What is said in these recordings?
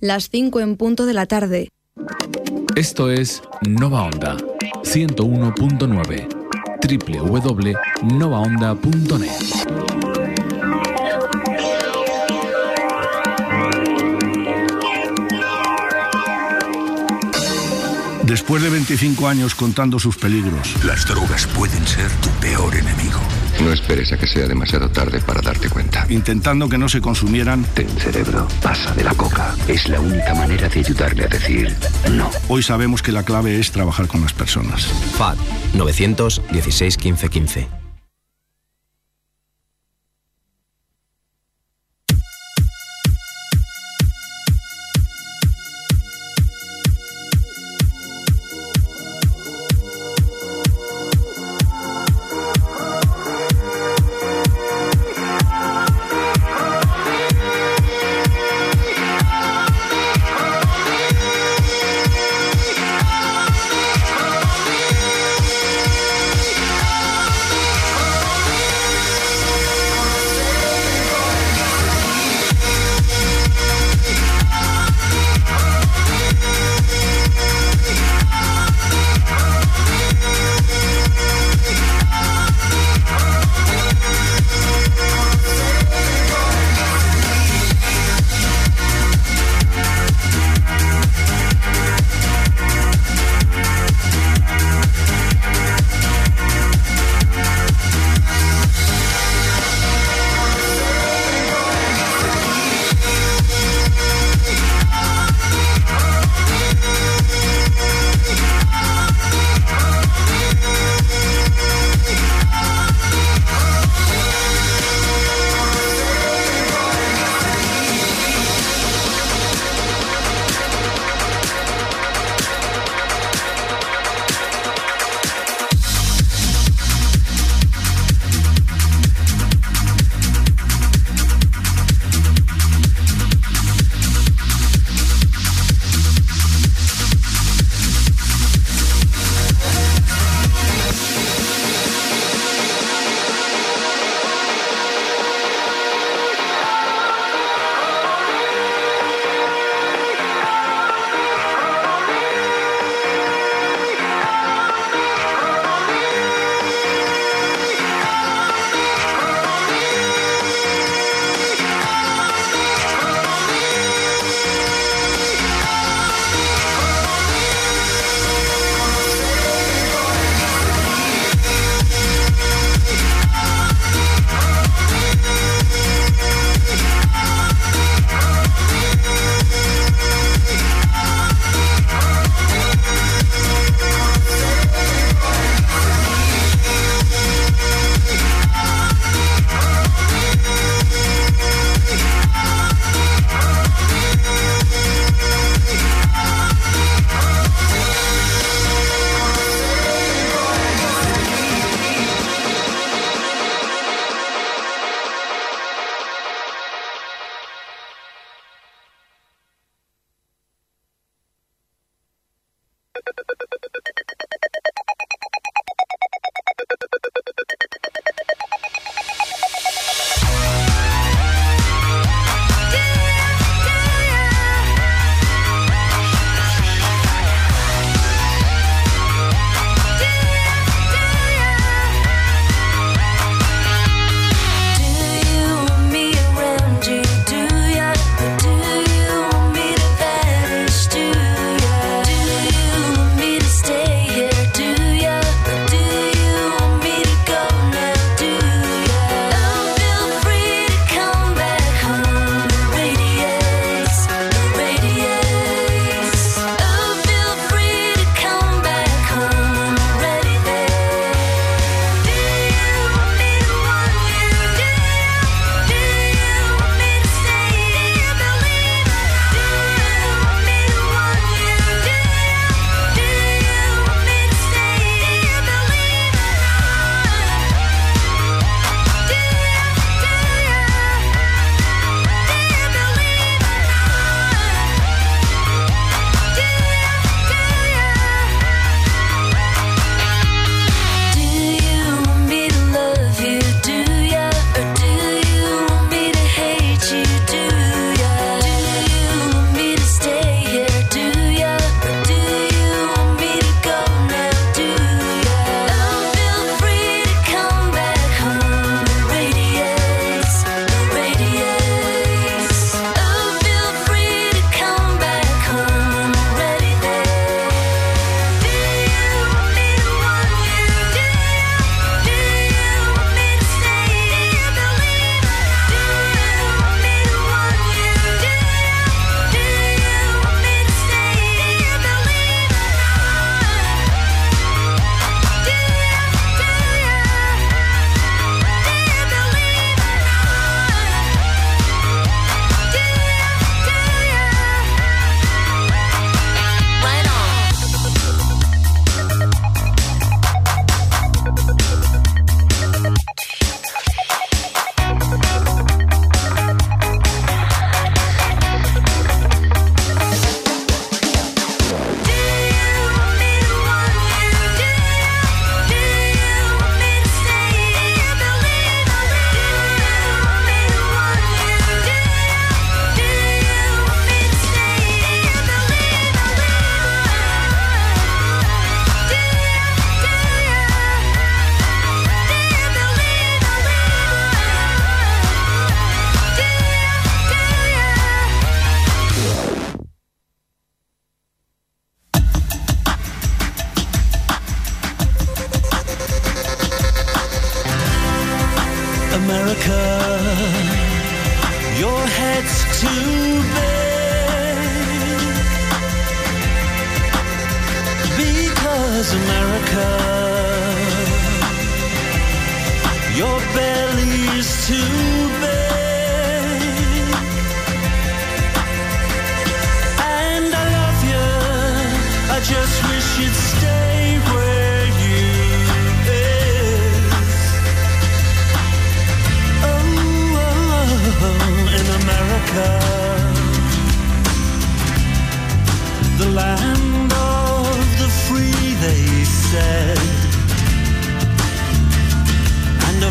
las 5 en punto de la tarde. Esto es Nova Onda 101.9 www.novaonda.net. Después de 25 años contando sus peligros. Las drogas pueden ser tu peor enemigo. No esperes a que sea demasiado tarde para darte cuenta. Intentando que no se consumieran. Ten cerebro, pasa de la coca. Es la única manera de ayudarle a decir no. Hoy sabemos que la clave es trabajar con las personas. FAD 916 15 15.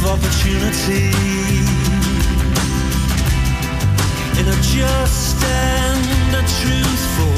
Opportunity. In a just and a truthful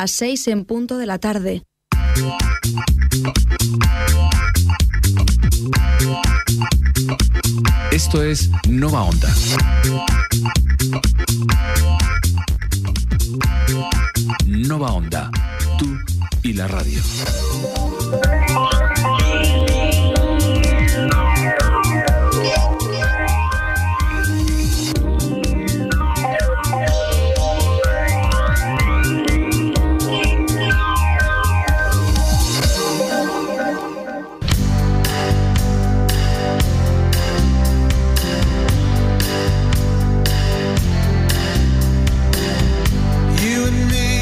las 6 en punto de la tarde. Esto es Nova Onda.